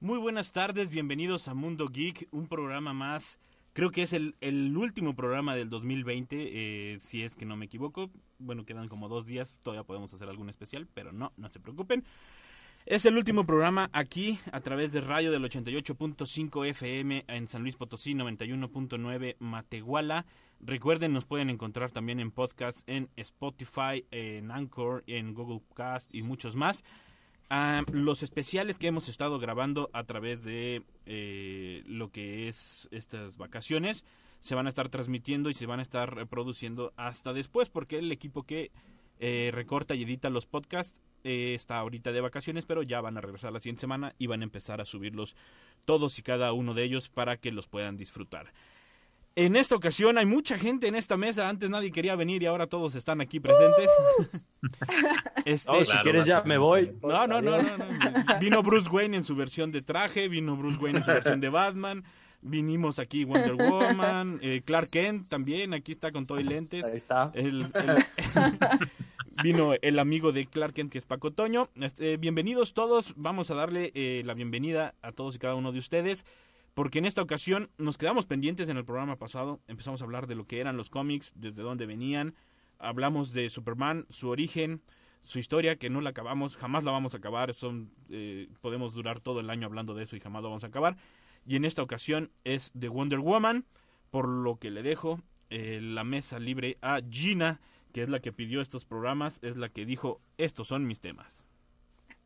Muy buenas tardes, bienvenidos a Mundo Geek, un programa más. Creo que es el, último programa del 2020, eh, si es que no me equivoco. Bueno, quedan como dos días, todavía podemos hacer algún especial, pero no, no se preocupen. Es el último programa aquí a través de radio del 88.5 FM en San Luis Potosí, 91.9 Matehuala. Recuerden, nos pueden encontrar también en podcast, en Spotify, en Anchor, en Google Cast y muchos más. Ah, los especiales que hemos estado grabando a través de eh, lo que es estas vacaciones se van a estar transmitiendo y se van a estar reproduciendo hasta después porque el equipo que eh, recorta y edita los podcasts eh, está ahorita de vacaciones pero ya van a regresar la siguiente semana y van a empezar a subirlos todos y cada uno de ellos para que los puedan disfrutar. En esta ocasión hay mucha gente en esta mesa. Antes nadie quería venir y ahora todos están aquí presentes. este, Oh, si quieres ya me voy. no, no, no, no, no. Vino Bruce Wayne en su versión de traje, vino Bruce Wayne en su versión de Batman. Vinimos aquí Wonder Woman, eh, Clark Kent también, aquí está con todo y lentes. Ahí está. El- el- vino el amigo de Clark Kent que es Paco Toño. Este, bienvenidos todos, vamos a darle eh, la bienvenida a todos y cada uno de ustedes. Porque en esta ocasión nos quedamos pendientes en el programa pasado. Empezamos a hablar de lo que eran los cómics, desde dónde venían. Hablamos de Superman, su origen, su historia, que no la acabamos, jamás la vamos a acabar. Son, eh, podemos durar todo el año hablando de eso y jamás lo vamos a acabar. Y en esta ocasión es de Wonder Woman, por lo que le dejo eh, la mesa libre a Gina, que es la que pidió estos programas, es la que dijo, estos son mis temas.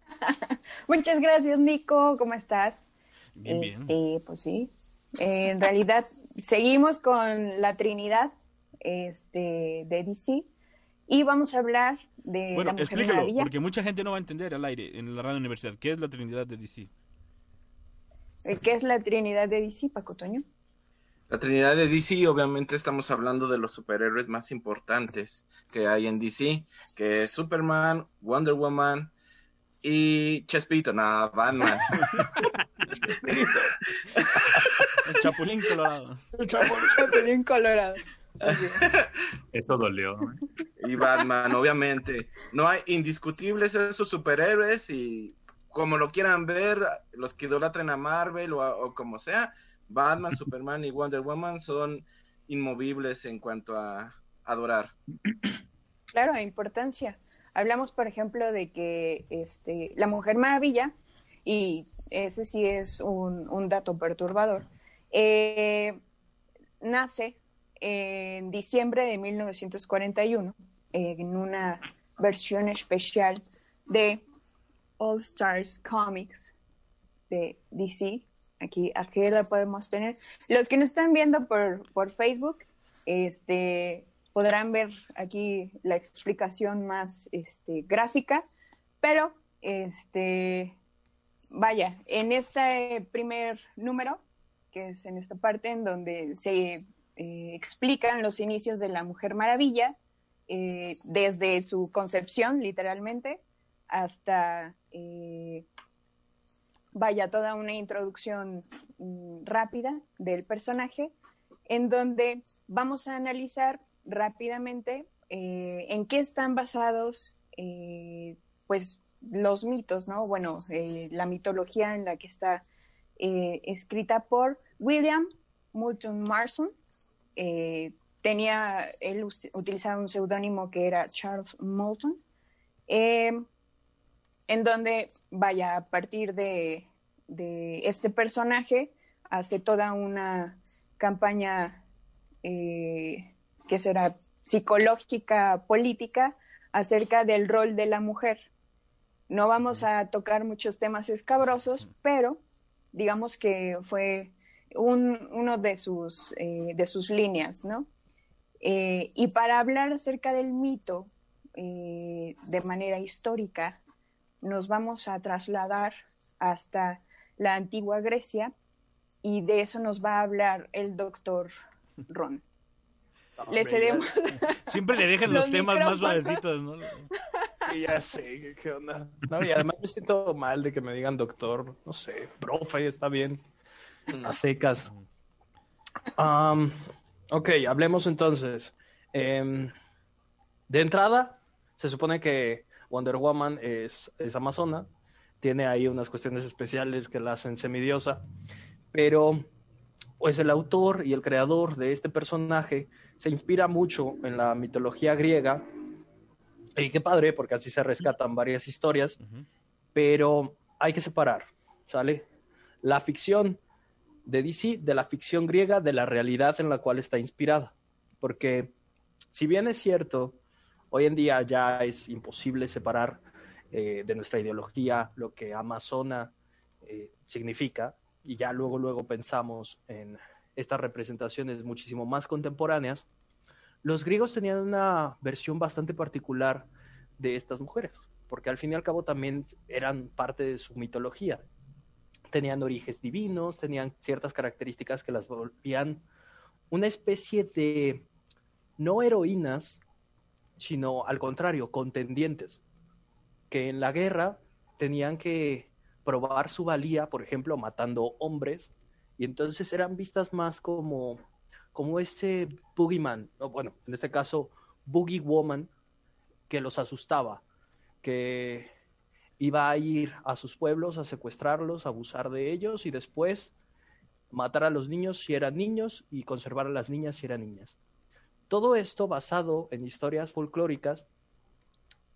Muchas gracias, Nico. ¿Cómo estás? Bien, bien. Este, pues sí. Eh, en realidad, seguimos con la Trinidad este, de DC y vamos a hablar de Bueno, la Mujer explícalo, Maravilla. porque mucha gente no va a entender al aire en la radio universidad. ¿Qué es la Trinidad de DC? Eh, ¿Qué es la Trinidad de DC, Paco Toño? La Trinidad de DC, obviamente estamos hablando de los superhéroes más importantes que hay en DC, que es Superman, Wonder Woman y Chespirito, nada, Batman. El Chapulín Colorado. Chapulín Colorado. Eso dolió. y Batman, obviamente. No hay indiscutibles esos superhéroes y como lo quieran ver, los que idolatren a Marvel o, a- o como sea, Batman, Superman y Wonder Woman son inmovibles en cuanto a adorar. Claro, importancia. Hablamos, por ejemplo, de que este, la Mujer Maravilla, y ese sí es un, dato perturbador, eh, nace en diciembre de 1941 eh, en una versión especial de All Stars Comics de DC. Aquí, aquí la podemos tener. Los que nos están viendo por, por Facebook, este, podrán ver aquí la explicación más este, gráfica, pero este, vaya, en este primer número, que es en esta parte en donde se eh, explican los inicios de la Mujer Maravilla, eh, desde su concepción, literalmente, hasta, eh, vaya, toda una introducción mm, rápida del personaje, en donde vamos a analizar rápidamente eh, en qué están basados, pues, los mitos, ¿no? Bueno, eh, la mitología en la que está eh, escrita por William Moulton Marston. Eh, tenía, él utilizaba un seudónimo que era Charles Moulton, eh, en donde, vaya, a partir de, de este personaje, hace toda una campaña que será psicológica, política, acerca del rol de la mujer. No vamos a tocar muchos temas escabrosos, pero digamos que fue un- uno de sus, eh, de sus líneas, ¿no? Eh, y para hablar acerca del mito eh, de manera histórica, nos vamos a trasladar hasta la antigua Grecia y de eso nos va a hablar el doctor Ron. Le cedemos. Siempre le dejan los, Los temas más suavecitos, ¿no? Ya, ya sé, qué onda. No, y además me siento mal de que me digan doctor, no sé, profe, está bien. A secas. Ok, hablemos entonces. Em, de entrada, se supone que Wonder Woman es, es amazona, tiene ahí unas cuestiones especiales que la hacen semidiosa, pero pues el autor y el creador de este personaje se inspira mucho en la mitología griega, y qué padre, porque así se rescatan varias historias, pero hay que separar, ¿sale? La ficción de DC de la ficción griega de la realidad en la cual está inspirada. Porque si bien es cierto, hoy en día ya es imposible separar eh, de nuestra ideología lo que Amazona eh, significa, y ya luego, luego pensamos en estas representaciones muchísimo más contemporáneas, los griegos tenían una versión bastante particular de estas mujeres, porque al fin y al cabo también eran parte de su mitología. Tenían orígenes divinos, tenían ciertas características que las volvían una especie de no heroínas, sino al contrario, contendientes, que en la guerra tenían que probar su valía, por ejemplo, matando hombres, y entonces eran vistas más como, como ese boogeyman, bueno, en este caso, boogie woman, que los asustaba, que iba a ir a sus pueblos a secuestrarlos, a abusar de ellos y después matar a los niños si eran niños y conservar a las niñas si eran niñas. Todo esto basado en historias folclóricas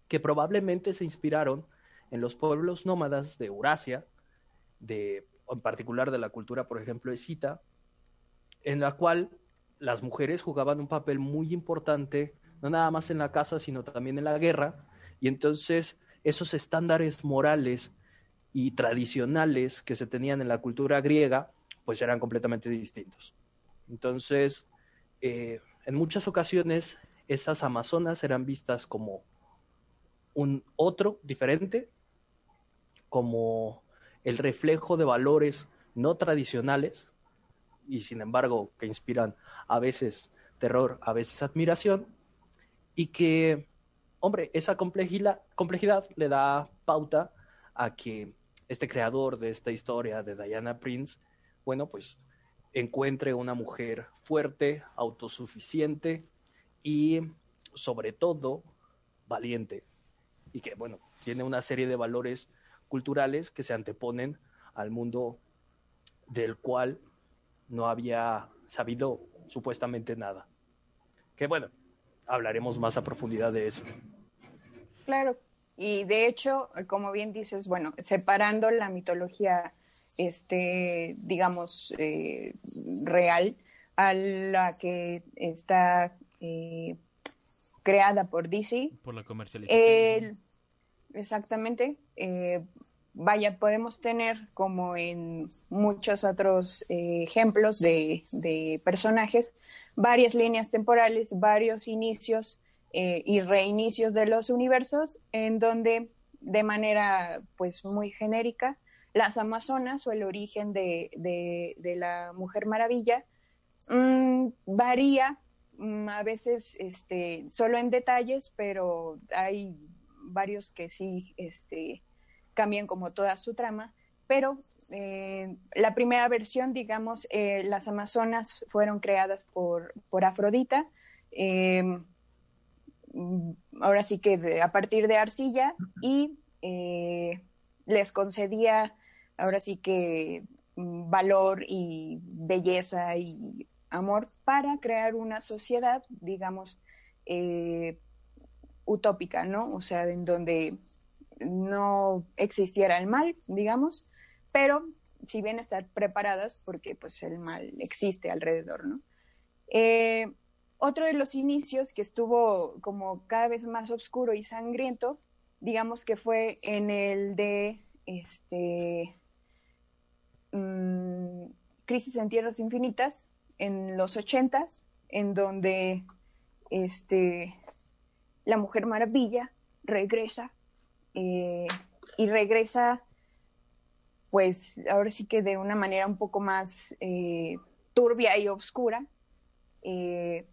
que probablemente se inspiraron en los pueblos nómadas de Eurasia, de, en particular de la cultura, por ejemplo, escita, en la cual las mujeres jugaban un papel muy importante, no nada más en la casa, sino también en la guerra, y entonces esos estándares morales y tradicionales que se tenían en la cultura griega, pues eran completamente distintos. Entonces, eh, en muchas ocasiones, esas amazonas eran vistas como un otro diferente, como el reflejo de valores no tradicionales, y sin embargo que inspiran a veces terror, a veces admiración, y que, hombre, esa complejidad, le da pauta a que este creador de esta historia de Diana Prince, bueno, pues encuentre una mujer fuerte, autosuficiente y sobre todo valiente, y que, bueno, tiene una serie de valores culturales que se anteponen al mundo del cual no había sabido supuestamente nada. Que bueno, hablaremos más a profundidad de eso. Claro, y de hecho, como bien dices, bueno, separando la mitología, este, digamos, eh, real a la que está eh, creada por DC. Por la comercialización. El- exactamente. eh, vaya, podemos tener como en muchos otros eh, ejemplos de, de personajes, varias líneas temporales, varios inicios eh, y reinicios de los universos, en donde de manera pues muy genérica, las Amazonas o el origen de, de- la Mujer Maravilla mm, varía mm, a veces este, solo en detalles, pero hay varios que sí este, cambian como toda su trama. Pero eh, la primera versión, digamos, eh, las Amazonas fueron creadas por, por Afrodita. eh, ahora sí que a partir de arcilla y les concedía ahora sí que mm, valor y belleza y amor para crear una sociedad, digamos, utópica, ¿no? O sea, en donde no existiera el mal, digamos, pero si bien estar preparadas porque pues el mal existe alrededor, ¿no? Eh, otro de los inicios que estuvo como cada vez más oscuro y sangriento, digamos que fue en el de este mm, Crisis en Tierras Infinitas en los ochentas, en donde este la Mujer Maravilla regresa eh, y regresa pues ahora sí que de una manera un poco más eh, turbia y oscura, eh,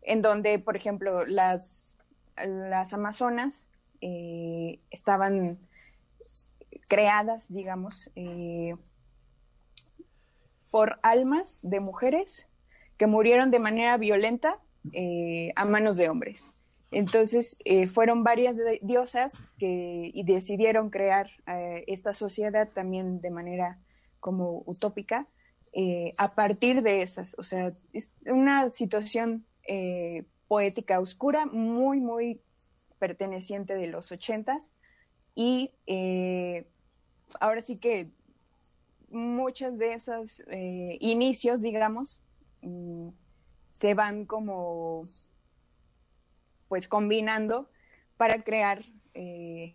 en donde, por ejemplo, las, las Amazonas estaban creadas, digamos, por almas de mujeres que murieron de manera violenta a manos de hombres. Entonces, eh, fueron varias diosas que y decidieron crear eh, esta sociedad también de manera como utópica eh, a partir de esas. O sea, es una situación poética oscura, muy, muy perteneciente de los ochentas. Y ahora sí que muchos de esos inicios, digamos, mm, se van como pues combinando para crear eh,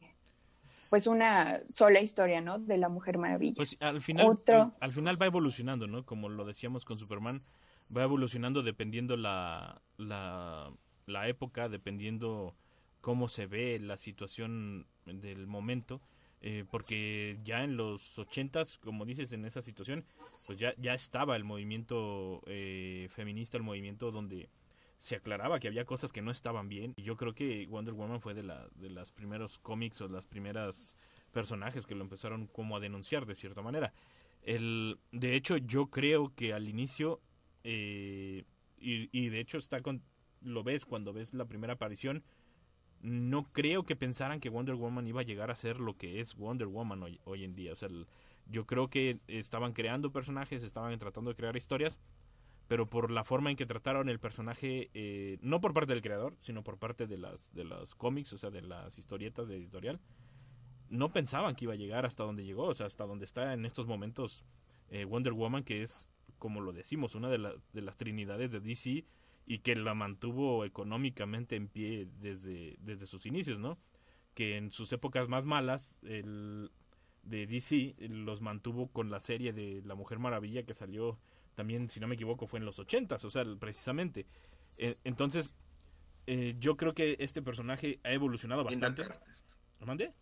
pues una sola historia, ¿no? De la Mujer Maravilla. Pues al final, al, final va evolucionando, ¿no? Como lo decíamos con Superman, va evolucionando dependiendo la, la, la época, dependiendo cómo se ve la situación del momento. Eh, porque ya en los ochentas, como dices, en esa situación, pues ya, ya estaba el movimiento eh, feminista, el movimiento donde se aclaraba que había cosas que no estaban bien. Y yo creo que Wonder Woman fue de, la, de los primeros cómics o las primeras personajes que lo empezaron como a denunciar de cierta manera. El, de hecho, yo creo que al inicio, eh, y, y, de hecho está con, lo ves cuando ves la primera aparición, no creo que pensaran que Wonder Woman iba a llegar a ser lo que es Wonder Woman hoy, hoy en día. O sea, yo creo que estaban creando personajes, estaban tratando de crear historias, pero por la forma en que trataron el personaje, eh, no por parte del creador, sino por parte de las de los cómics, o sea, de las historietas de editorial, no pensaban que iba a llegar hasta donde llegó, o sea, hasta donde está en estos momentos eh, Wonder Woman, que es, como lo decimos, una de, de las trinidades de DC y que la mantuvo económicamente en pie desde, desde sus inicios, ¿no? Que en sus épocas más malas, el de DC los mantuvo con la serie de La Mujer Maravilla que salió también, si no me equivoco, fue en los ochentas, o sea, precisamente. Eh, entonces, eh, yo creo que este personaje ha evolucionado bastante. ¿Mande?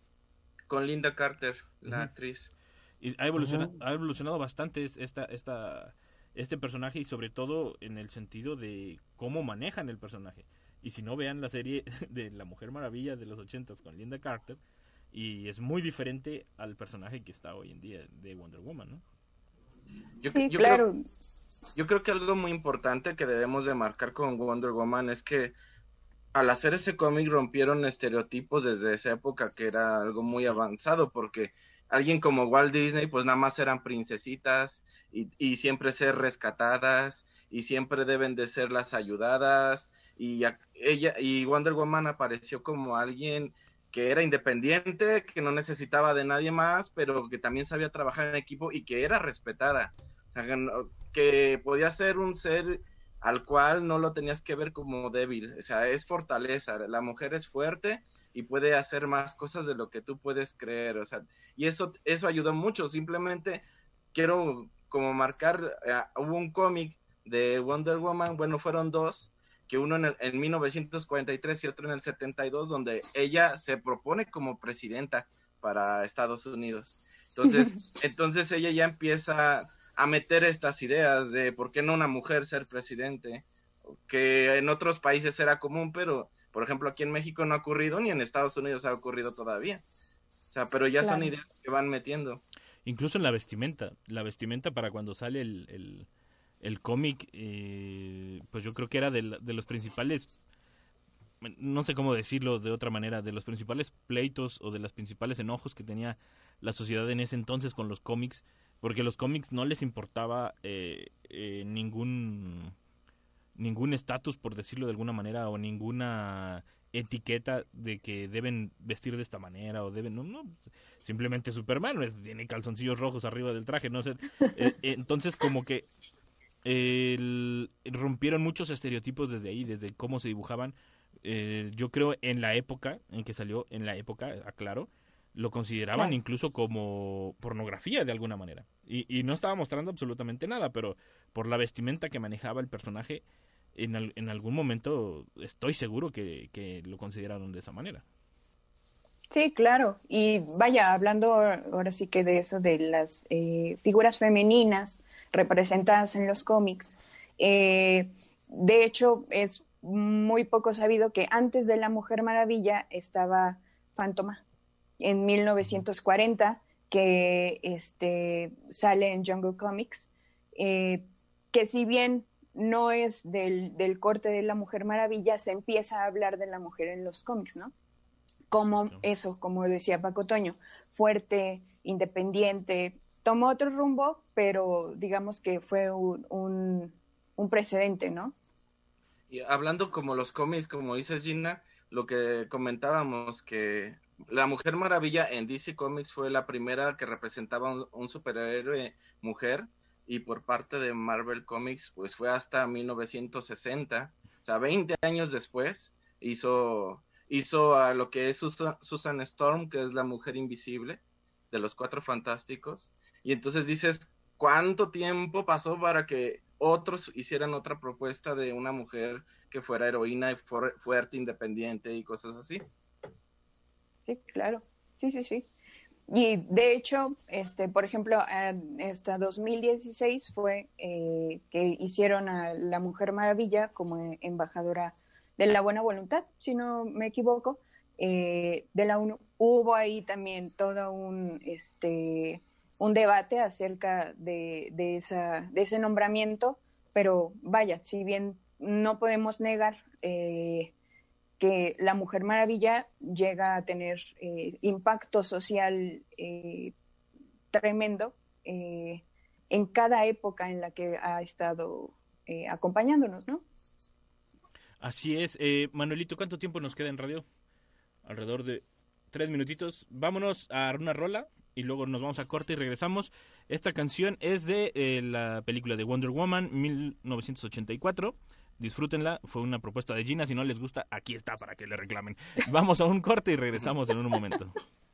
Con Linda Carter, la actriz. Y ha evolucionado, ha evolucionado bastante esta, esta, este personaje y sobre todo en el sentido de cómo manejan el personaje. Y si no vean la serie de La Mujer Maravilla de los ochentas con Linda Carter, y es muy diferente al personaje que está hoy en día de Wonder Woman, ¿no? Yo, claro. Creo, yo creo que algo muy importante que debemos de marcar con Wonder Woman es que al hacer ese cómic rompieron estereotipos desde esa época que era algo muy avanzado porque alguien como Walt Disney pues nada más eran princesitas y, y siempre ser rescatadas y siempre deben de ser las ayudadas y ella y Wonder Woman apareció como alguien que era independiente, que no necesitaba de nadie más, pero que también sabía trabajar en equipo y que era respetada. que, podía ser un ser al cual no lo tenías que ver como débil. O sea, es fortaleza. La mujer es fuerte y puede hacer más cosas de lo que tú puedes creer. O sea, y eso, eso ayudó mucho. Simplemente quiero como marcar, eh, hubo un cómic de Wonder Woman, bueno, fueron dos, que uno en, el, en 1943 y otro en el 72, donde ella se propone como presidenta para Estados Unidos. Entonces, entonces ella ya empieza a meter estas ideas de por qué no una mujer ser presidente, que en otros países era común, pero por ejemplo aquí en México no ha ocurrido ni en Estados Unidos ha ocurrido todavía. O sea, pero ya son ideas que van metiendo. Incluso en la vestimenta, la vestimenta para cuando sale el el cómic, eh, pues yo creo que era de, los principales, no sé cómo decirlo de otra manera, de los principales pleitos o de los principales enojos que tenía la sociedad en ese entonces con los cómics, porque los cómics no les importaba eh, eh, ningún ningún estatus, por decirlo de alguna manera, o ninguna etiqueta de que deben vestir de esta manera o deben no, no simplemente Superman tiene calzoncillos rojos arriba del traje no sé entonces como que el, rompieron muchos estereotipos desde ahí, desde cómo se dibujaban. Eh, yo creo en la época en que salió, en la época, aclaro, lo consideraban incluso como pornografía de alguna manera. Y, y, no estaba mostrando absolutamente nada, pero por la vestimenta que manejaba el personaje, en, en algún momento estoy seguro que, que lo consideraron de esa manera. Sí, claro. Y vaya, hablando ahora sí que de eso, de las eh, figuras femeninas representadas en los cómics, eh, de hecho es muy poco sabido que antes de la Mujer Maravilla estaba Fantoma en 1940 que este, sale en Jungle Comics, eh, que si bien no es del, del, corte de la Mujer Maravilla, se empieza a hablar de la mujer en los cómics, ¿no? Como eso, como decía Paco Toño, fuerte, independiente, tomó otro rumbo, pero digamos que fue un, un, precedente, ¿no? Y hablando como los cómics, como dices Gina, lo que comentábamos que la Mujer Maravilla en DC Comics fue la primera que representaba un, un, superhéroe mujer y por parte de Marvel Comics pues fue hasta 1960, o sea, 20 años después hizo hizo a lo que es Susan, Susan Storm, que es la mujer invisible de los Cuatro Fantásticos y entonces dices, ¿cuánto tiempo pasó para que otros hicieran otra propuesta de una mujer que fuera heroína y fuerte, independiente y cosas así? Sí, claro. Sí, sí, sí. Y de hecho, este, por ejemplo, hasta 2016 fue eh, que hicieron a la Mujer Maravilla como embajadora de la buena voluntad, si no me equivoco, eh, de la ONU. Hubo ahí también todo un, este, un debate acerca de, de, esa, de ese nombramiento, pero vaya, si bien no podemos negar eh, que la Mujer Maravilla llega a tener eh, impacto social eh, tremendo eh, en cada época en la que ha estado eh, acompañándonos, ¿no? Así es. Manuelito, ¿cuánto tiempo nos queda en radio? Alrededor de tres minutitos. Vámonos a una rola y luego nos vamos a corte y regresamos. Esta canción es de eh, la película de Wonder Woman 1984. Disfrútenla, fue una propuesta de Gina. Si no les gusta, aquí está para que le reclamen. Vamos a un corte y regresamos en un momento.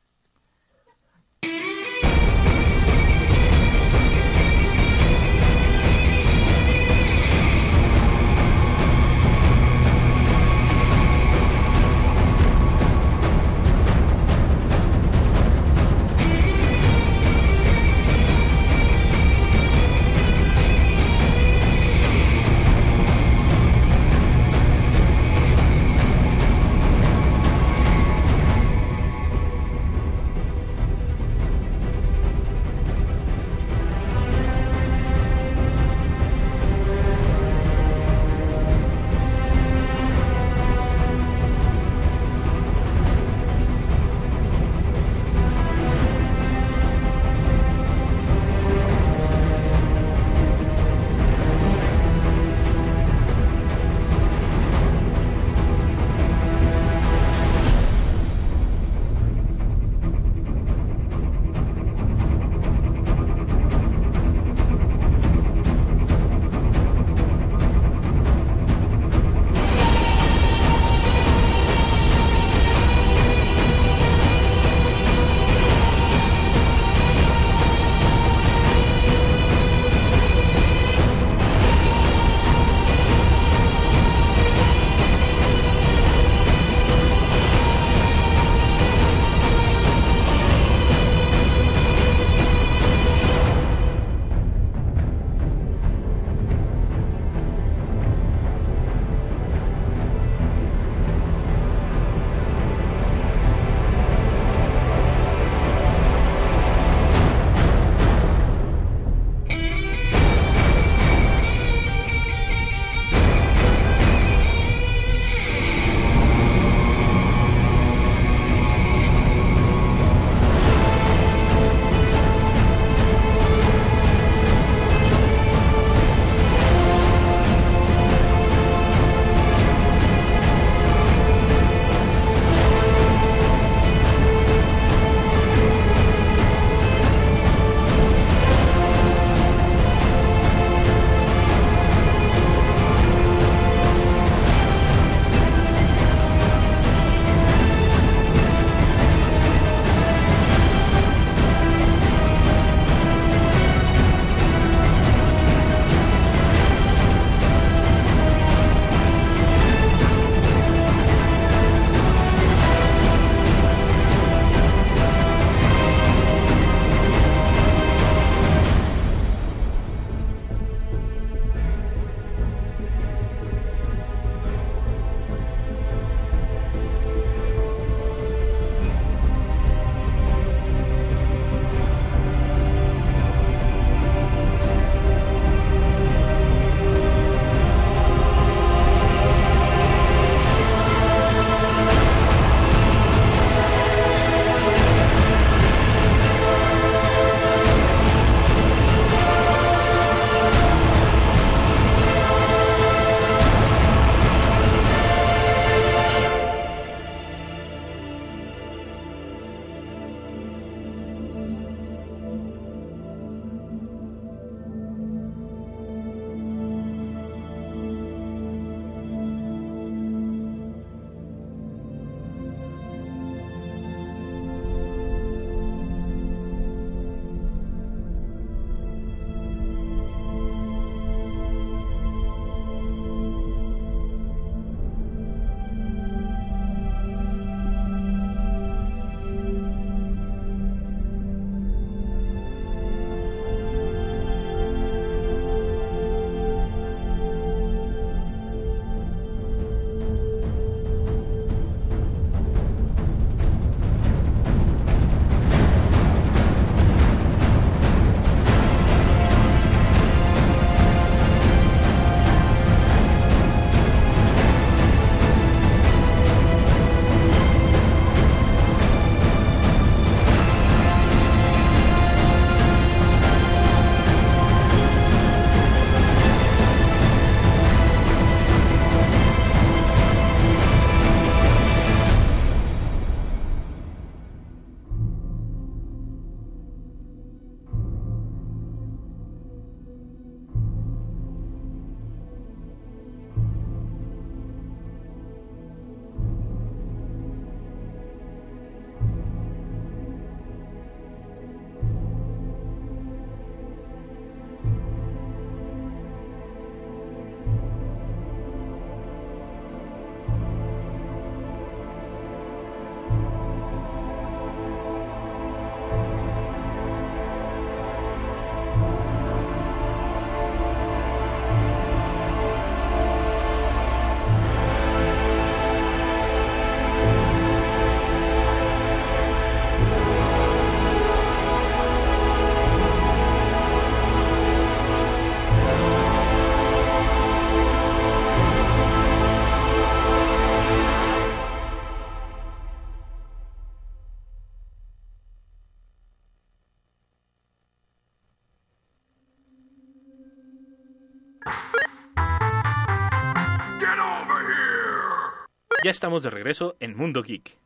Ya estamos de regreso en Mundo Geek.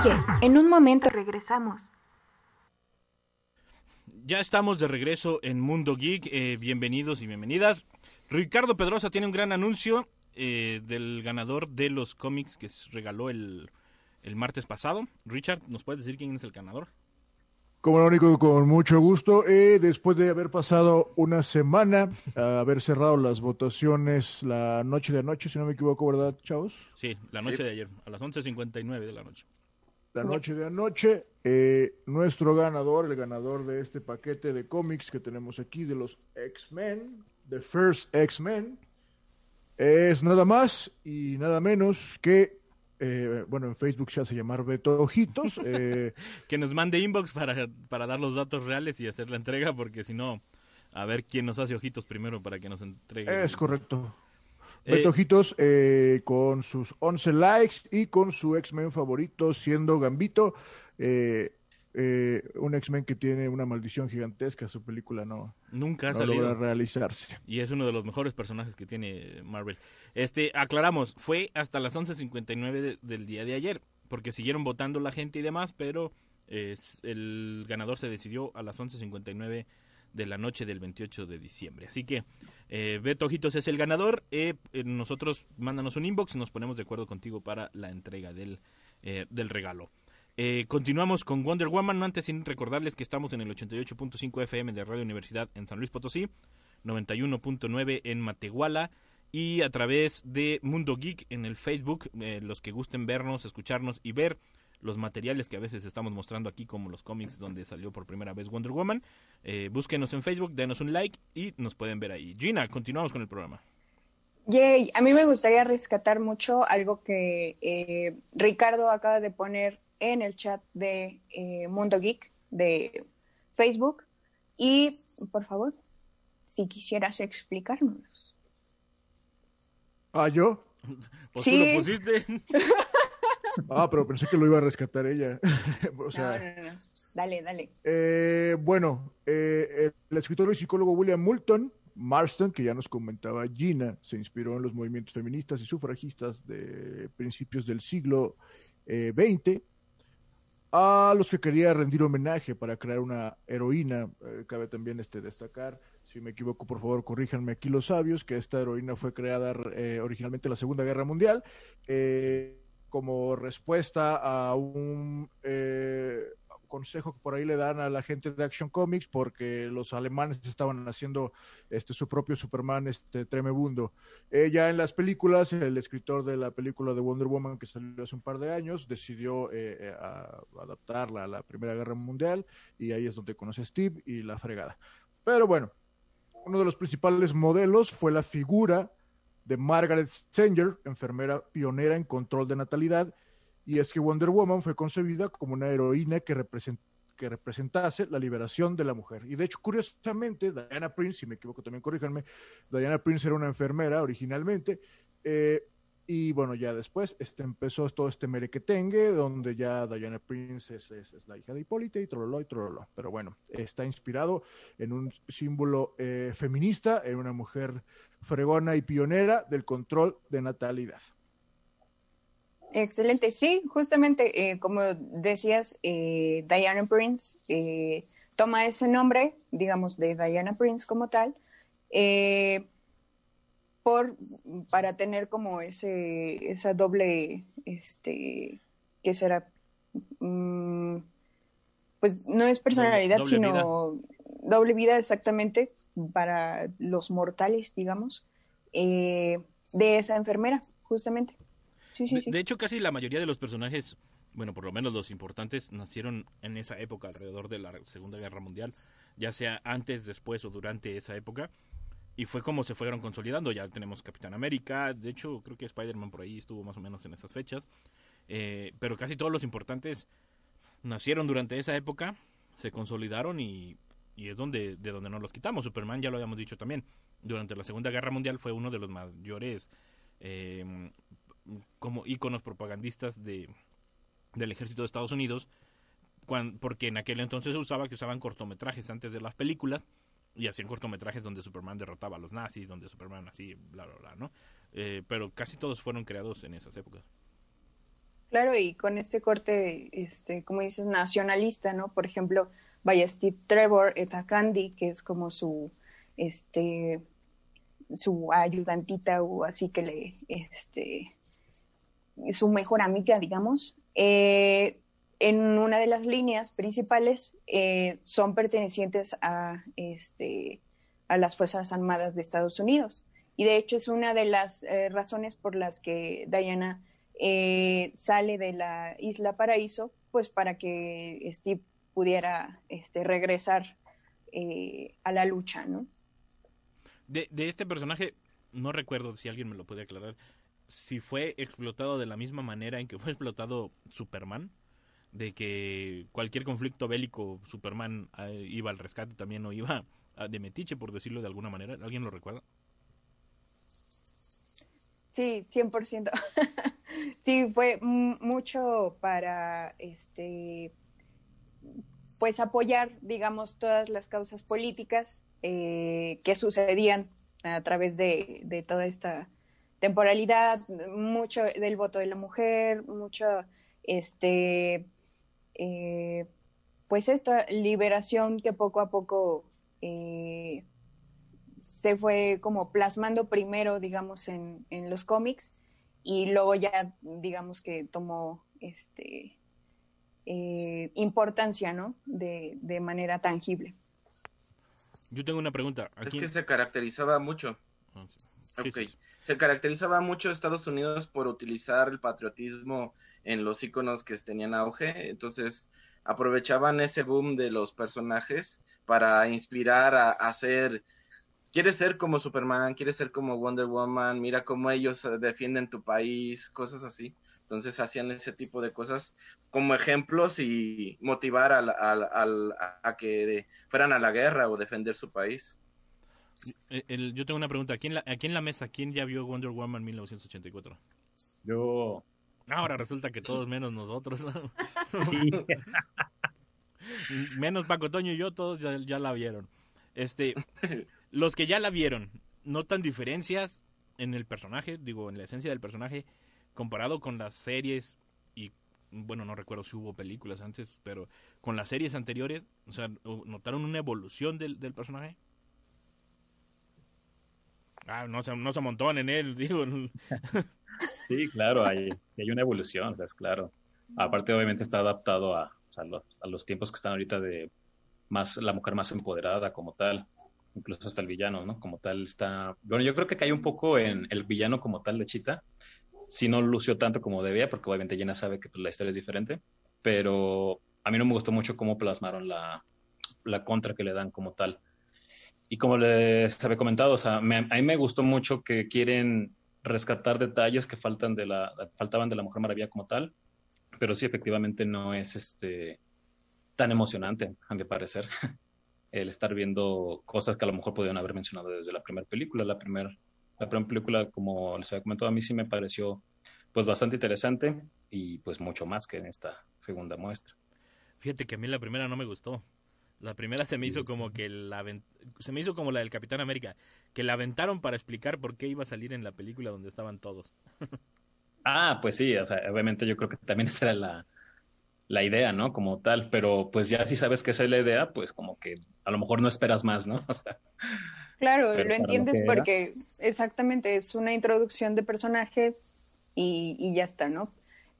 Oye, en un momento regresamos. Ya estamos de regreso en Mundo Geek. eh, bienvenidos y bienvenidas. Ricardo Pedrosa tiene un gran anuncio eh, del ganador de los cómics que se regaló el, el martes pasado. Richard, ¿nos puedes decir quién es el ganador? Como lo único, con mucho gusto. Eh, después de haber pasado una semana, a haber cerrado las votaciones la noche de anoche, si no me equivoco, ¿verdad, chavos? Sí, la noche Sí. de ayer, a las 11.59 de la noche. La noche de anoche, eh, nuestro ganador, el ganador de este paquete de cómics que tenemos aquí de los X-Men, The First X-Men, es nada más y nada menos que, eh, bueno, en Facebook se hace llamar Beto Ojitos. eh, Que nos mande inbox para, para dar los datos reales y hacer la entrega, porque si no, a ver quién nos hace ojitos primero para que nos entregue. Es correcto. Eh, Beto Ojitos eh, con sus 11 likes y con su X-Men favorito siendo Gambito, eh, eh, un X-Men que tiene una maldición gigantesca, su película no, Nunca ha no salido. logra realizarse. Y es uno de los mejores personajes que tiene Marvel. Este, aclaramos, fue hasta las 11.59 de- del día de ayer, porque siguieron votando la gente y demás, pero es- el ganador se decidió a las 11.59 de la noche del 28 de diciembre. Así que eh, Beto Ojitos es el ganador. eh, eh, nosotros mándanos un inbox y nos ponemos de acuerdo contigo para la entrega del, eh, del regalo. Eh, continuamos con Wonder Woman, no antes sin recordarles que estamos en el 88.5 FM de Radio Universidad en San Luis Potosí, 91.9 en Matehuala y a través de Mundo Geek en el Facebook, eh, los que gusten vernos, escucharnos y ver los materiales que a veces estamos mostrando aquí como los cómics donde salió por primera vez Wonder Woman, eh, búsquenos en Facebook, denos un like y nos pueden ver ahí. Gina, continuamos con el programa. Yay, a mí me gustaría rescatar mucho algo que eh, Ricardo acaba de poner en el chat de eh, Mundo Geek de Facebook. Y, por favor, si quisieras explicarnos. Ah, yo. Pues Sí. tú lo pusiste. Ah, pero pensé que lo iba a rescatar ella. o sea, no, no, no. Dale, dale. Eh, bueno, eh, el escritor y psicólogo William Moulton Marston, que ya nos comentaba Gina, se inspiró en los movimientos feministas y sufragistas de principios del siglo eh, XX, a los que quería rendir homenaje para crear una heroína. Eh, cabe también este, destacar, si me equivoco, por favor, corríjanme aquí los sabios, que esta heroína fue creada eh, originalmente en la Segunda Guerra Mundial. eh, como respuesta a un eh, consejo que por ahí le dan a la gente de Action Comics porque los alemanes estaban haciendo este su propio Superman este tremebundo. Eh, ya en las películas, el escritor de la película de Wonder Woman que salió hace un par de años decidió eh, eh, adaptarla a la Primera Guerra Mundial y ahí es donde conoce a Steve y la fregada. Pero bueno, uno de los principales modelos fue la figura de Margaret Sanger, enfermera pionera en control de natalidad, y es que Wonder Woman fue concebida como una heroína que, represent- representase la liberación de la mujer. Y de hecho, curiosamente, Diana Prince, si me equivoco también corríjanme, Diana Prince era una enfermera originalmente, eh, y bueno, ya después este, empezó todo este merequetengue, donde ya Diana Prince es la hija de Hipólita y trololó y trololó. Pero bueno, está inspirado en un símbolo eh, feminista, en una mujer fregona y pionera del control de natalidad. Excelente. Sí, justamente, eh, como decías, eh, Diana Prince eh, toma ese nombre, digamos, de Diana Prince como tal, eh, por, para tener como ese, esa doble, este, ¿qué será? Mm, pues no es personalidad, doble sino doble vida exactamente para los mortales, digamos, eh, de esa enfermera, justamente. Sí, sí, De, sí. de hecho, casi la mayoría de los personajes, bueno, por lo menos los importantes, nacieron en esa época, alrededor de la Segunda Guerra Mundial, ya sea antes, después o durante esa época. Y fue como se fueron consolidando. Ya tenemos Capitán América, de hecho, creo que Spider-Man por ahí estuvo más o menos en esas fechas. Eh, pero casi todos los importantes nacieron durante esa época, se consolidaron y, y es donde de donde nos los quitamos. Superman, ya lo habíamos dicho también, durante la Segunda Guerra Mundial fue uno de los mayores eh, como íconos propagandistas de, del ejército de Estados Unidos, cuan- porque en aquel entonces se usaba que usaban cortometrajes antes de las películas, y hacían cortometrajes donde Superman derrotaba a los nazis, donde Superman así, bla, bla, bla, ¿no? Eh, pero casi todos fueron creados en esas épocas. Claro, y con este corte, este, como dices, nacionalista, ¿no? Por ejemplo, vaya Steve Trevor, Eta Candy, que es como su, este, su ayudantita o así que le, este, su mejor amiga, digamos. Eh, en una de las líneas principales eh, son pertenecientes a, este, a las Fuerzas Armadas de Estados Unidos. Y de hecho es una de las eh, razones por las que Diana eh, sale de la isla Paraíso, pues para que Steve pudiera este, regresar a la lucha, ¿no? De, de este personaje, no recuerdo si alguien me lo puede aclarar, si fue explotado de la misma manera en que fue explotado Superman de que cualquier conflicto bélico Superman eh, iba al rescate también o iba de metiche, por decirlo de alguna manera. ¿Alguien lo recuerda? Sí, 100%. sí, fue mucho para este pues apoyar, digamos, todas las causas políticas eh, que sucedían a través de, de toda esta temporalidad, mucho del voto de la mujer, mucho este eh, pues esta liberación que poco a poco eh, se fue como plasmando primero, digamos, en, en, los cómics y luego ya, digamos, que tomó este eh, importancia, ¿no? De, de, manera tangible. Yo tengo una pregunta. Es que se caracterizaba mucho. Ah, okay. Se caracterizaba mucho Estados Unidos por utilizar el patriotismo en los iconos que tenían auge, entonces aprovechaban ese boom de los personajes para inspirar a, hacer quieres ser como Superman, quieres ser como Wonder Woman, mira cómo ellos eh, defienden tu país, cosas así. Entonces hacían ese tipo de cosas como ejemplos y motivar a, a, a que fueran a la guerra o defender su país. El, yo tengo una pregunta. Aquí en, la, aquí en la mesa, ¿quién ya vio Wonder Woman 1984? Yo Ahora resulta que todos menos nosotros. menos Paco Toño y yo, todos ya, la vieron. Este, los que ya la vieron, ¿notan diferencias en el personaje? Digo, en la esencia del personaje, comparado con las series y, bueno, no recuerdo si hubo películas antes, pero con las series anteriores, o sea, ¿notaron una evolución del, del personaje? Ah, no se, no se en él, digo. Sí, claro, hay, hay una evolución, o sea, es claro. Aparte, obviamente está adaptado a, a, los, tiempos que están ahorita de más la mujer más empoderada como tal, incluso hasta el villano, ¿no? Como tal está... Bueno, yo creo que cae un poco en el villano como tal de Chita. Si no lució tanto como debía, porque obviamente Jenna sabe que pues, la historia es diferente, pero a mí no me gustó mucho cómo plasmaron la, la contra que le dan como tal. Y como les había comentado, o sea, a mí me gustó mucho que quieren rescatar detalles que faltan de la, faltaban de la Mujer Maravilla como tal, pero sí efectivamente no es este tan emocionante, a mi parecer, el estar viendo cosas que a lo mejor podían haber mencionado desde la primera película. La primera la primera película, como les había comentado, a mí sí me pareció pues bastante interesante y pues mucho más que en esta segunda muestra. Fíjate que a mí la primera no me gustó. La primera se me hizo como que la se me hizo como la del Capitán América, que la aventaron para explicar por qué iba a salir en la película donde estaban todos. ah, pues sí, obviamente yo creo que también esa era la, la idea, ¿no? Como tal, pero pues ya si sabes que esa es la idea, pues como que a lo mejor no esperas más, ¿no? claro, lo entiendes porque exactamente es una introducción de personaje y, y ya está, ¿no?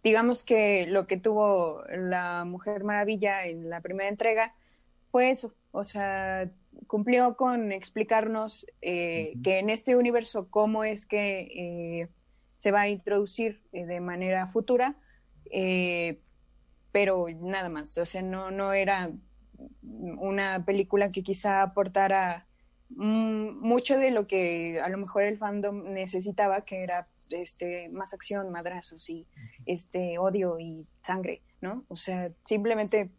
Digamos que lo que tuvo la Mujer Maravilla en la primera entrega fue eso, o sea, cumplió con explicarnos eh, que en este universo cómo es que eh, se va a introducir eh, de manera futura, pero nada más, o sea, no, no era una película que quizá aportara mm, mucho de lo que a lo mejor el fandom necesitaba, que era este más acción, madrazos y este odio y sangre, ¿no? O sea, simplemente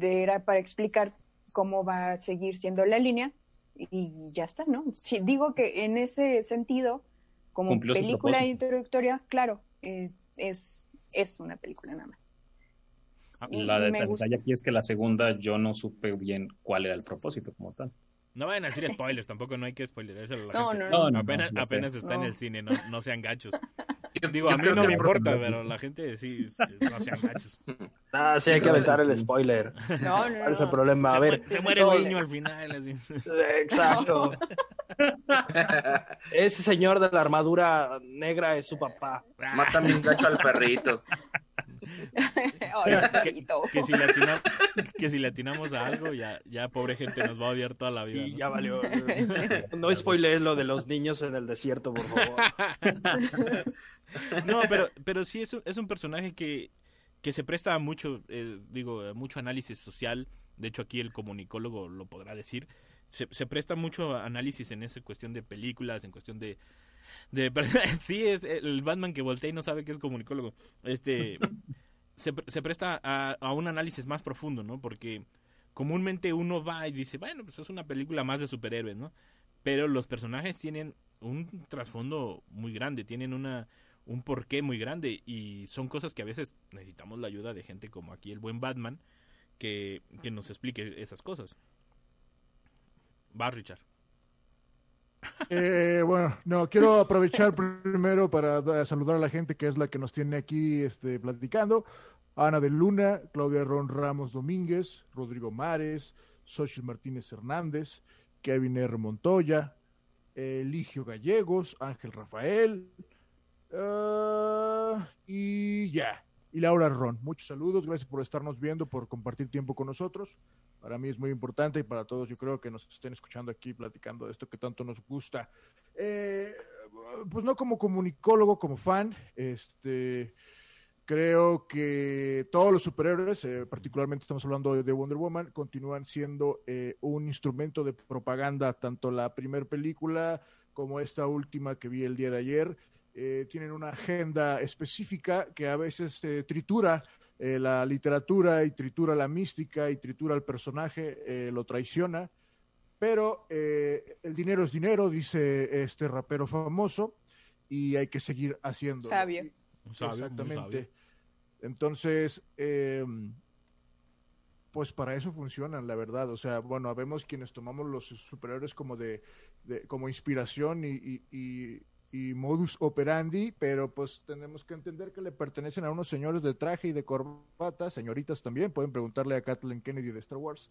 era para explicar cómo va a seguir siendo la línea y ya está, ¿no? Si digo que en ese sentido, como película introductoria, claro, eh, es, es una película nada más. Ah, la detalle aquí es que la segunda yo no supe bien cuál era el propósito como tal. No vayan a decir spoilers, tampoco no hay que spoilerarse a la No, gente. no, no. Apenas apenas está en el cine, no, no sean gachos. Yo- Digo, yo a mí no me importa, no, pero no. la gente sí, no sean gachos. Ah, sí, hay que aventar el spoiler. No, no, ¿Cuál es el no. problema? Se, A ver, se muere el niño al final. Así. exacto. Ese señor de la armadura negra es su papá. Mata mi gacho al perrito. Que, que si que si le atinamos a algo, ya, ya pobre gente nos va a odiar toda la vida. Y ¿no? ya valió. No spoilees lo de los niños en el desierto, por favor. No, pero, pero sí es un, es un personaje que, que se presta a mucho, eh, digo, a mucho análisis social. De hecho, aquí el comunicólogo lo podrá decir. Se, se presta mucho análisis en esa cuestión de películas, en cuestión de... de sí, es el Batman que voltea y no sabe que es comunicólogo. Este... se, pre- se presta a, a un análisis más profundo, ¿no? Porque comúnmente uno va y dice, bueno, pues es una película más de superhéroes, ¿no? Pero los personajes tienen un trasfondo muy grande, tienen una un porqué muy grande y son cosas que a veces necesitamos la ayuda de gente como aquí el buen Batman que, que nos explique esas cosas. Va, Richard. Eh, bueno, no, quiero aprovechar primero para da- saludar a la gente que es la que nos tiene aquí este, platicando. Ana de Luna, Claudia Ron Ramos Domínguez, Rodrigo Mares, Xochitl Martínez Hernández, Kevin R. Montoya, Eligio Gallegos, Ángel Rafael, ah, y ya. Y Laura Ron, muchos saludos, gracias por estarnos viendo, por compartir tiempo con nosotros. Para mí es muy importante y para todos yo creo que nos estén escuchando aquí platicando de esto que tanto nos gusta. Eh, pues no como comunicólogo, como fan, este creo que todos los superhéroes, eh, particularmente estamos hablando de Wonder Woman, continúan siendo eh, un instrumento de propaganda, tanto la primera película como esta última que vi el día de ayer. Tienen una agenda específica que a veces tritura eh, la literatura y tritura la mística y tritura al personaje, eh, lo traiciona. Pero eh, el dinero es dinero, dice este rapero famoso, y hay que seguir haciendo. Sabio. Sabio, Exactamente. sabio. Entonces, eh, pues para eso funcionan, la verdad. O sea, bueno, vemos quienes tomamos los superhéroes como de, de- como inspiración y, y- y- y modus operandi, pero pues tenemos que entender que le pertenecen a unos señores de traje y de corbata, señoritas también, pueden preguntarle a Kathleen Kennedy de Star Wars,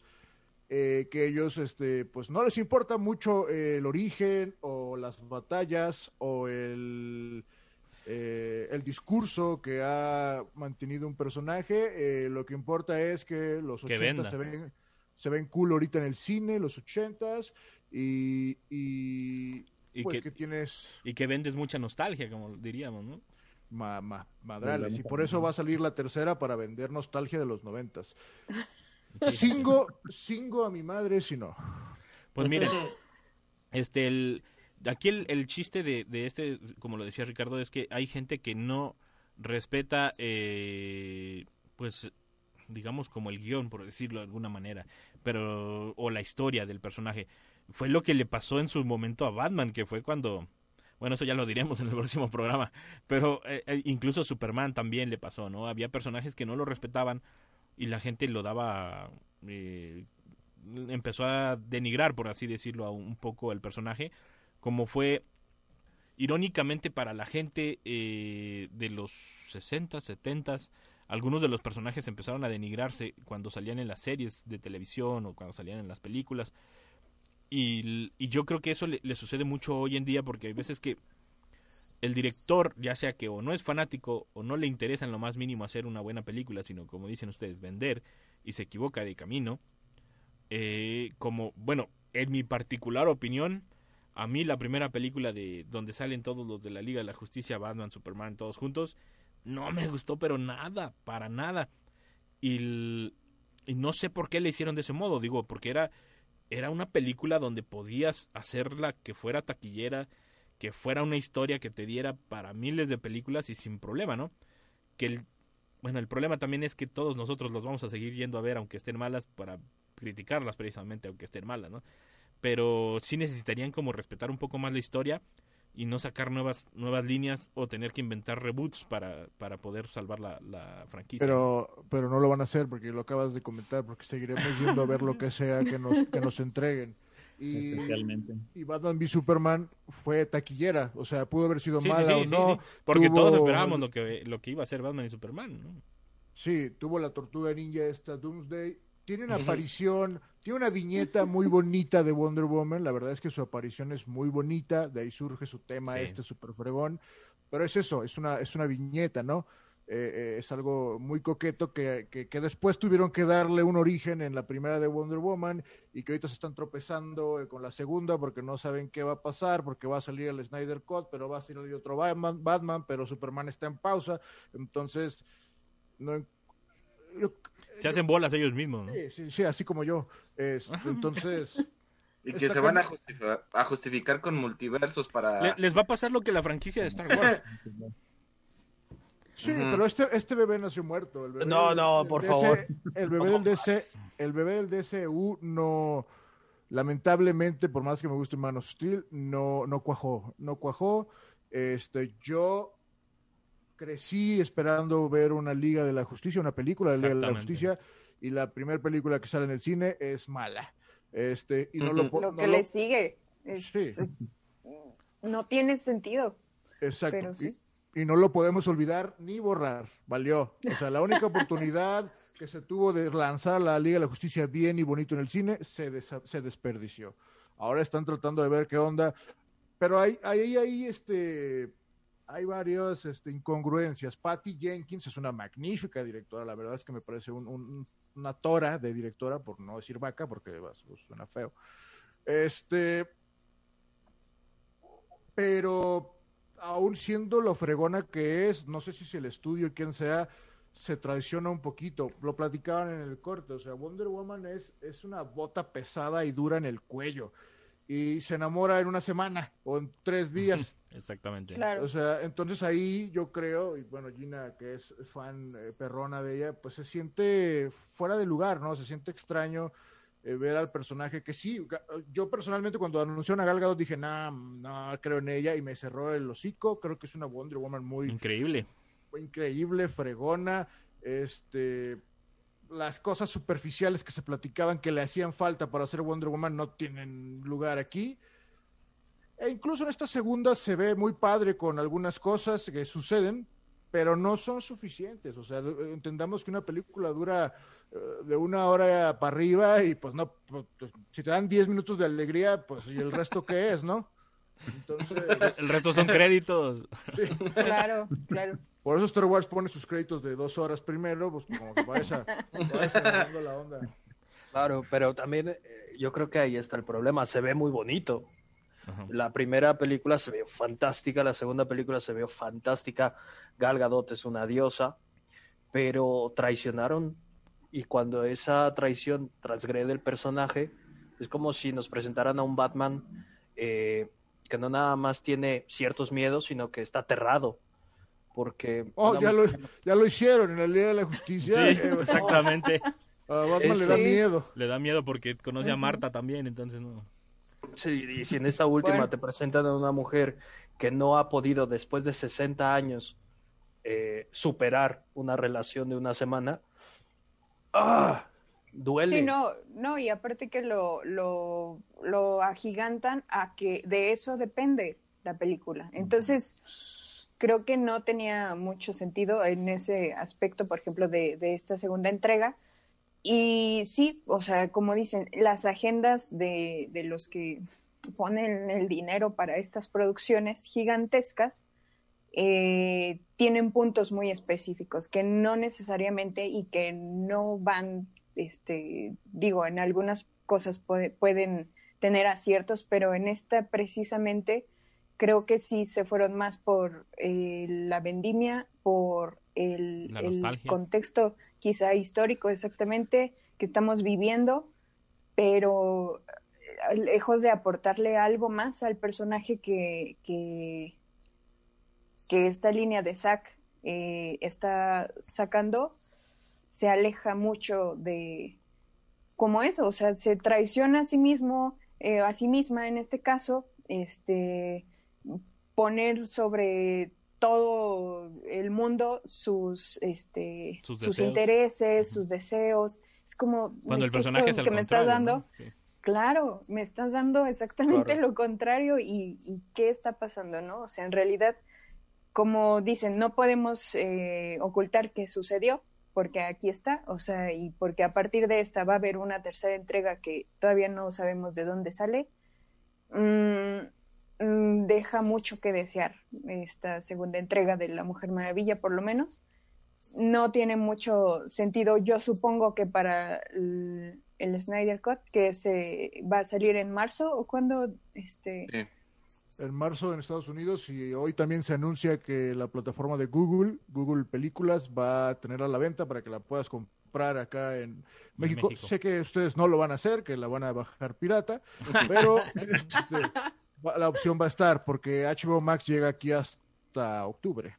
eh, que ellos, este, pues no les importa mucho eh, el origen o las batallas o el eh, el discurso que ha mantenido un personaje. eh, lo que importa es que los Que 80 venda. se ven, se ven cool ahorita en el cine, los 80s, y, y, Y pues que- que, tienes Y que vendes mucha nostalgia, como diríamos, ¿no? ma- ma- madrales. Y por eso va a salir la tercera para vender nostalgia de los 90s. Cingo, cingo a mi madre si no. Pues miren, este, el, aquí el, el chiste de, de este, como lo decía Ricardo, es que hay gente que no respeta, eh, pues, digamos, como el guion, por decirlo de alguna manera, pero, o la historia del personaje. Fue lo que le pasó en su momento a Batman, que fue cuando, bueno, eso ya lo diremos en el próximo programa, pero eh, eh, incluso Superman también le pasó, ¿no? Había personajes que no lo respetaban y la gente lo daba eh, empezó a denigrar, por así decirlo, a un poco el personaje, como fue irónicamente para la gente eh, de los 60, 70, algunos de los personajes empezaron a denigrarse cuando salían en las series de televisión o cuando salían en las películas. Y, yo creo que eso le, sucede mucho hoy en día porque hay veces que el director, ya sea que o no es fanático o no le interesa en lo más mínimo hacer una buena película, sino como dicen ustedes, vender y se equivoca de camino, eh, como, bueno, en mi particular opinión, a mí la primera película de donde salen todos los de la Liga de la Justicia, Batman, Superman, todos juntos, no me gustó, pero nada, para nada. Y, y no sé por qué le hicieron de ese modo, digo, porque era, era una película donde podías hacerla que fuera taquillera, que fuera una historia que te diera para miles de películas y sin problema, ¿no? Que el, bueno, el problema también es que todos nosotros los vamos a seguir yendo a ver aunque estén malas para criticarlas precisamente aunque estén malas, ¿no? Pero sí necesitarían como respetar un poco más la historia y no sacar nuevas nuevas líneas o tener que inventar reboots para, para poder salvar la, la franquicia. Pero, pero no lo van a hacer porque lo acabas de comentar, porque seguiremos yendo a ver lo que sea que nos, que nos entreguen. Y, Esencialmente. Y Batman v Superman fue taquillera, o sea, pudo haber sido Sí, sí, mala sí, o sí, no. sí. Porque tuvo- todos esperábamos lo que, lo que iba a ser Batman y Superman, ¿no? Sí, tuvo la tortuga ninja esta Doomsday. Tiene una aparición, tiene una viñeta muy bonita de Wonder Woman. La verdad es que su aparición es muy bonita. De ahí surge su tema Sí. este super fregón. Pero es eso, es una, es una viñeta, ¿no? Eh, eh, es algo muy coqueto que, que, que después tuvieron que darle un origen en la primera de Wonder Woman y que ahorita se están tropezando eh, con la segunda porque no saben qué va a pasar, porque va a salir el Snyder Cut, pero va a salir otro Batman, Batman pero Superman está en pausa. Entonces, no, yo- Se hacen bolas ellos mismos, ¿no? Sí, sí, sí, así como yo. Este, entonces. Y que se van a justificar, a justificar con multiversos para... Le- les va a pasar lo que la franquicia de Star Wars. Sí, pero este, este bebé nació muerto. El bebé No, del- no, por DC favor. El bebé del DC, el bebé del DCU no, lamentablemente, por más que me guste Man of Steel, no, no cuajó, no cuajó. Este, yo crecí esperando ver una Liga de la Justicia, una película de la Liga de la. Justicia, y la primera película que sale en el cine es mala. Este, y no lo, po- Lo no que lo- le sigue es- Sí. no tiene sentido. Exacto. Pero sí. Y, y no lo podemos olvidar ni borrar. Valió. O sea, la única oportunidad que se tuvo de lanzar la Liga de la Justicia bien y bonito en el cine se, se desperdició. Ahora están tratando de ver qué onda. Pero hay, hay, hay, este, hay varias este, incongruencias. Patty Jenkins es una magnífica directora. La verdad es que me parece un- un- una tora de directora, por no decir vaca, porque suena feo. Este, pero aún siendo lo fregona que es, no sé si el estudio, quien sea, se traiciona un poquito. Lo platicaban en el corte, o sea, Wonder Woman es, es una bota pesada y dura en el cuello. Y se enamora en una semana o en tres días. Exactamente. O sea, entonces ahí yo creo, y bueno, Gina, que es fan eh, perrona de ella, pues se siente fuera de lugar, ¿no? Se siente extraño eh, ver al personaje que sí, yo personalmente cuando anunciaron a Gal Gadot dije, nah, no creo en ella y me cerró el hocico, creo que es una Wonder Woman muy Increíble. increíble, fregona, este las cosas superficiales que se platicaban que le hacían falta para hacer Wonder Woman no tienen lugar aquí. E incluso en esta segunda se ve muy padre con algunas cosas que suceden, pero no son suficientes. O sea, entendamos que una película dura eh, de una hora para arriba y pues no, pues, si te dan 10 minutos de alegría, pues y el resto qué es, ¿no? Entonces, El resto son créditos. Claro, claro. Por eso Star Wars pone sus créditos de dos horas primero, pues como que vayas a, vayas la onda. Claro, pero también eh, yo creo que ahí está el problema. Se ve muy bonito. La primera película se vio fantástica, la segunda película se vio fantástica. Gal Gadot es una diosa, pero traicionaron y cuando esa traición transgrede el personaje, es como si nos presentaran a un Batman eh, que no nada más tiene ciertos miedos, sino que está aterrado. Porque Oh, ya lo, ya lo hicieron en la Liga de la Justicia. Sí, Eh, exactamente. A Batman le da Sí. miedo. Le da miedo porque conoce a Marta también, entonces no. Sí, y si en esta última Bueno. te presentan a una mujer que no ha podido, después de 60 años, eh, superar una relación de una semana, ¡ah! Duele. Sí, no, no, y aparte que lo, lo, lo agigantan a que de eso depende la película. Entonces, creo que no tenía mucho sentido en ese aspecto, por ejemplo, de, esta segunda entrega. Y sí, o sea, como dicen, las agendas de, de los que ponen el dinero para estas producciones gigantescas eh, tienen puntos muy específicos que no necesariamente y que no van, este, digo, en algunas cosas puede- pueden tener aciertos, pero en esta precisamente creo que sí se fueron más por eh, la vendimia, por el, contexto quizá histórico exactamente que estamos viviendo, pero eh, lejos de aportarle algo más al personaje que, que, que esta línea de Zack eh, está sacando, se aleja mucho de como eso, o sea, se traiciona a sí mismo, eh, a sí misma en este caso, este poner sobre todo el mundo sus este Sus intereses, sus deseos. Es como Cuando el es que personaje es que me estás dando, ¿no? Sí. claro, me estás dando exactamente Claro. lo contrario y, y qué está pasando, ¿no? O sea, en realidad, como dicen, no podemos eh, ocultar qué sucedió, porque aquí está, o sea, y porque a partir de esta va a haber una tercera entrega que todavía no sabemos de dónde sale. Mm, deja mucho que desear esta segunda entrega de La Mujer Maravilla, por lo menos. No tiene mucho sentido, yo supongo que para el, el Snyder Cut, que se va a salir en marzo o cuando este En marzo en Estados Unidos y hoy también se anuncia que la plataforma de Google, Google Películas, va a tener a la venta para que la puedas comprar acá en México. México. Sé que ustedes no lo van a hacer, que la van a bajar pirata, pero este, la opción va a estar porque HBO Max llega aquí hasta octubre.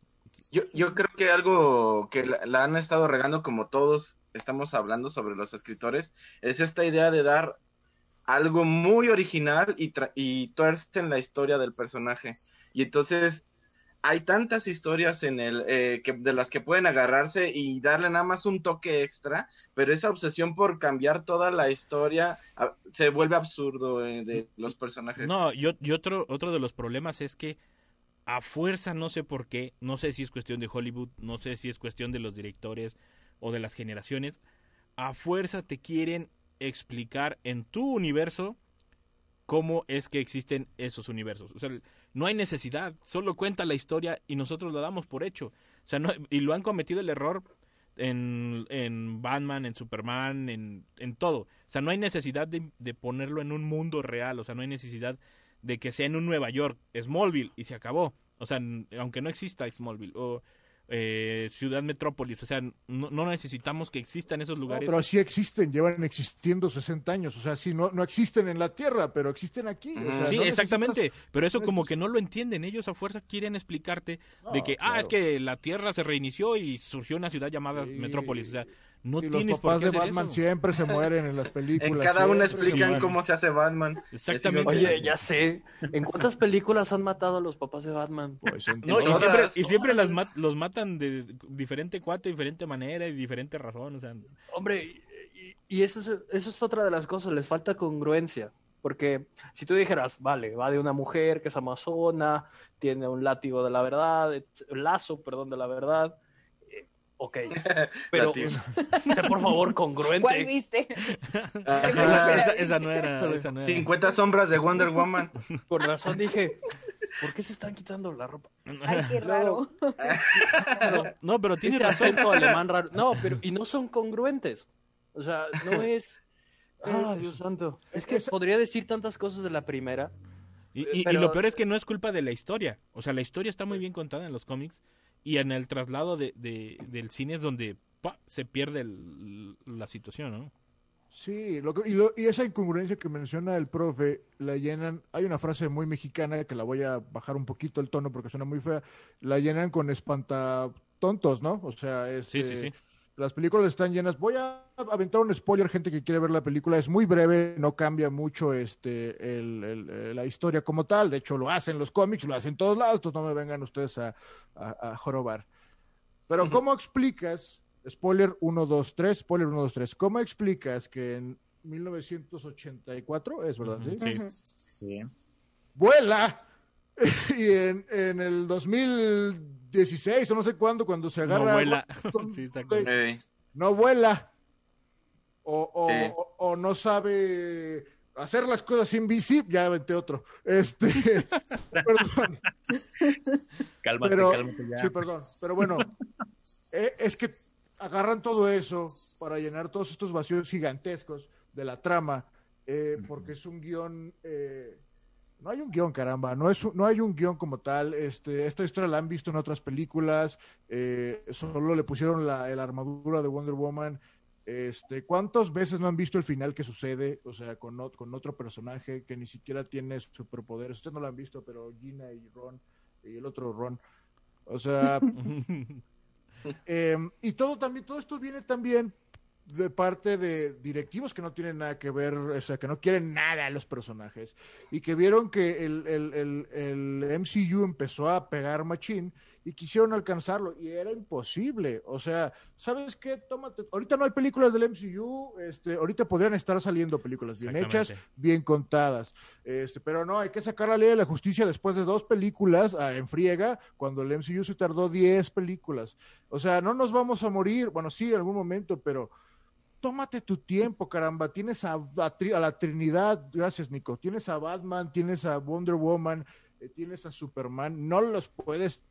Yo, yo creo que algo que la, han estado regando como todos estamos hablando sobre los escritores es esta idea de dar algo muy original y, tra- y tuercen la historia del personaje. Y entonces hay tantas historias en el eh, que, de las que pueden agarrarse y darle nada más un toque extra, pero esa obsesión por cambiar toda la historia se vuelve absurdo eh, de los personajes. No, y, o- y otro, otro de los problemas es que a fuerza, no sé por qué, no sé si es cuestión de Hollywood, no sé si es cuestión de los directores o de las generaciones, a fuerza te quieren explicar en tu universo cómo es que existen esos universos. O sea, no hay necesidad, solo cuenta la historia y nosotros la damos por hecho. O sea, no, y lo han cometido el error en, en Batman, en Superman, en, en todo. O sea, no hay necesidad de, de ponerlo en un mundo real, o sea, no hay necesidad de que sea en un Nueva York, Smallville, y se acabó. O sea, aunque no exista Smallville, o eh, Ciudad Metrópolis, o sea, no, no necesitamos que existan esos No, lugares. pero sí existen, llevan existiendo 60 años, o sea, sí, no, no existen en la Tierra, pero existen aquí. o sea, sí, no exactamente. Pero eso como que no lo entienden. Ellos a fuerza quieren explicarte de que, ah, es que la Tierra se reinició y surgió una ciudad llamada Sí. Metrópolis. O sea, no y los por papás qué de hacer Batman eso. siempre se mueren en las En películas. cada una explican Sí, cómo se hace Batman. Exactamente. Oye, ya sé. ¿En cuántas películas han matado a los papás de Batman? Pues, en No, y siempre, y siempre las mat- los matan de diferente cuate, diferente manera y diferente razón. O sea, Hombre, y, y eso, es, eso es otra de las cosas, les falta congruencia. Porque si tú dijeras, vale, va de una mujer que es amazona, tiene un látigo de la verdad, et- lazo, perdón, de la verdad. Ok, pero sé por favor congruente. ¿Cuál viste? Ah, esa, esa- esa no era. Esa no era. 50 sombras de Wonder Woman. Por razón dije, ¿por qué se están quitando la ropa? Ay, qué raro. No, pero tiene Ese razón. acento alemán raro. No, pero y no son congruentes. O sea, no es. Ah, Dios santo. Es que podría decir tantas cosas de la primera. Y, y- y Pero- lo peor es que no es culpa de la historia. O sea, la historia está muy bien contada en los cómics y en el traslado de, de- del cine es donde ¡pa! se pierde el- la situación, ¿no? Sí, lo que- y, lo- y esa incongruencia que menciona el profe, la llenan, hay una frase muy mexicana que la voy a bajar un poquito el tono porque suena muy fea, la llenan con espantatontos, ¿no? O sea, Sí, este, sí, sí. Las películas están llenas. Voy a aventar un spoiler, gente que quiere ver la película, es muy breve, no cambia mucho este el- el- eh, la historia como tal, de hecho lo hacen los cómics, lo hacen todos lados, entonces no me vengan ustedes a, a- a jorobar. Pero ¿cómo explicas, spoiler 1, 2, 3, spoiler 1, 2, 3, ¿cómo explicas que en 1984, es verdad, ¿sí? Sí. Vuela y en, en el 2016 o no sé cuándo, cuando se agarra... No vuela. con- Sí, exacto. Ey. no vuela o, o, Sí. o- o no sabe hacer las cosas sin bici, ya aventé otro. Este, perdón, Cálmate, pero cálmate ya. sí, perdón, pero bueno, eh, es que agarran todo eso para llenar todos estos vacíos gigantescos de la trama, eh, porque es un guion eh, no hay un guion, caramba, no, es no hay un guion como tal. Este, esta historia la han visto en otras películas, eh, solo le pusieron la, la armadura de Wonder Woman. Este, ¿Cuántas veces no han visto el final que sucede? O sea, con, con otro personaje que ni siquiera tiene superpoderes. Ustedes no lo han visto, pero Gina y Ron, y el otro Ron. O sea, Em, y todo también, todo esto viene también de parte de directivos que no tienen nada que ver, o sea, que no quieren nada a los personajes y que vieron que el, el, el, el MCU empezó a pegar machín y quisieron alcanzarlo y era imposible. O sea, ¿sabes qué? Tómate. Ahorita no hay películas del MCU, este, ahorita podrían estar saliendo películas bien hechas, bien contadas. Este, pero no, hay que sacar la ley de la justicia después de dos películas ah, en friega, cuando el MCU se tardó 10 películas. O sea, no nos vamos a morir, bueno, sí, en algún momento, pero tómate tu tiempo, caramba. Tienes a, la Trinidad, gracias Nico, tienes a Batman, tienes a Wonder Woman, eh, tienes a Superman, no los puedes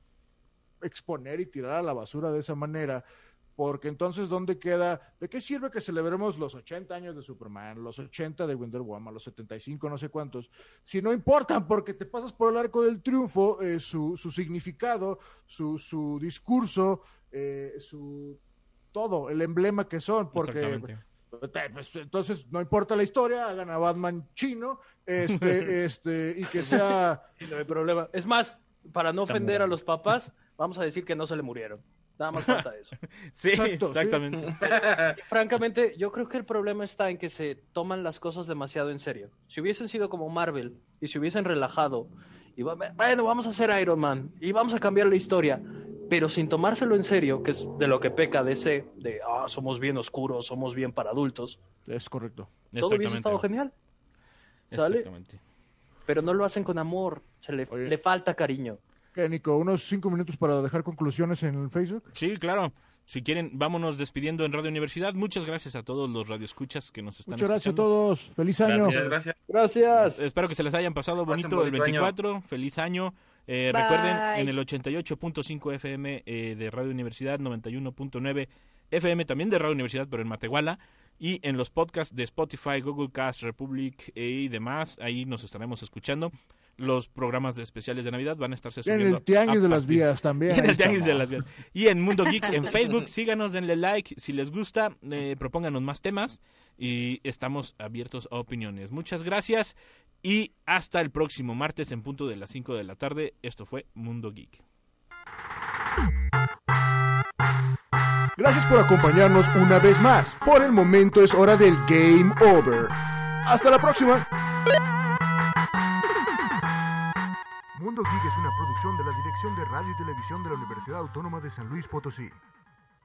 exponer y tirar a la basura de esa manera, porque entonces, ¿dónde queda? ¿De qué sirve que celebremos los 80 años de Superman, los 80 de Wonder Woman, los 75, no sé cuántos, si no importan, porque te pasas por el arco del triunfo, eh, su, su, significado, su, su discurso, eh, su todo, el emblema que son, porque pues, entonces no importa la historia, hagan a Batman chino, este, este, y que sea. No hay problema. Es más, para no ofender a los papás, vamos a decir que no se le murieron. Nada más falta eso. sí, exactamente. francamente, yo creo que el problema está en que se toman las cosas demasiado en serio. Si hubiesen sido como Marvel y se hubiesen relajado, y bueno, vamos a hacer Iron Man y vamos a cambiar la historia, pero sin tomárselo en serio, que es de lo que peca DC, de ah, somos bien oscuros, somos bien para adultos. Es correcto. Todo hubiese estado genial. Exactamente. Pero no lo hacen con amor, se le, le falta cariño. ¿Qué, Nico? ¿Unos cinco minutos para dejar conclusiones en el Facebook? Sí, claro. Si quieren, vámonos despidiendo en Radio Universidad. Muchas gracias a todos los radioescuchas que nos están Muchas gracias a todos. Feliz año. Gracias. Gracias. Espero que se les hayan pasado bonito el 24. Feliz año. Eh, recuerden, en el 88.5 FM eh, de Radio Universidad, 91.9 FM también de Radio Universidad, pero en Matehuala y en los podcasts de Spotify, Google Cast, Republic y demás. Ahí nos estaremos escuchando los programas de especiales de Navidad van a estarse subiendo. En el Tianguis de las Vías también. Y en el Tianguis de las Vías. Y en Mundo Geek en Facebook, síganos, denle like. Si les gusta, eh, propónganos más temas y estamos abiertos a opiniones. Muchas gracias y hasta el próximo martes en punto de las 5 de la tarde. Esto fue Mundo Geek. Gracias por acompañarnos una vez más. Por el momento es hora del Game Over. Hasta la próxima. Mundo Geek es una producción de la Dirección de Radio y Televisión de la Universidad Autónoma de San Luis Potosí.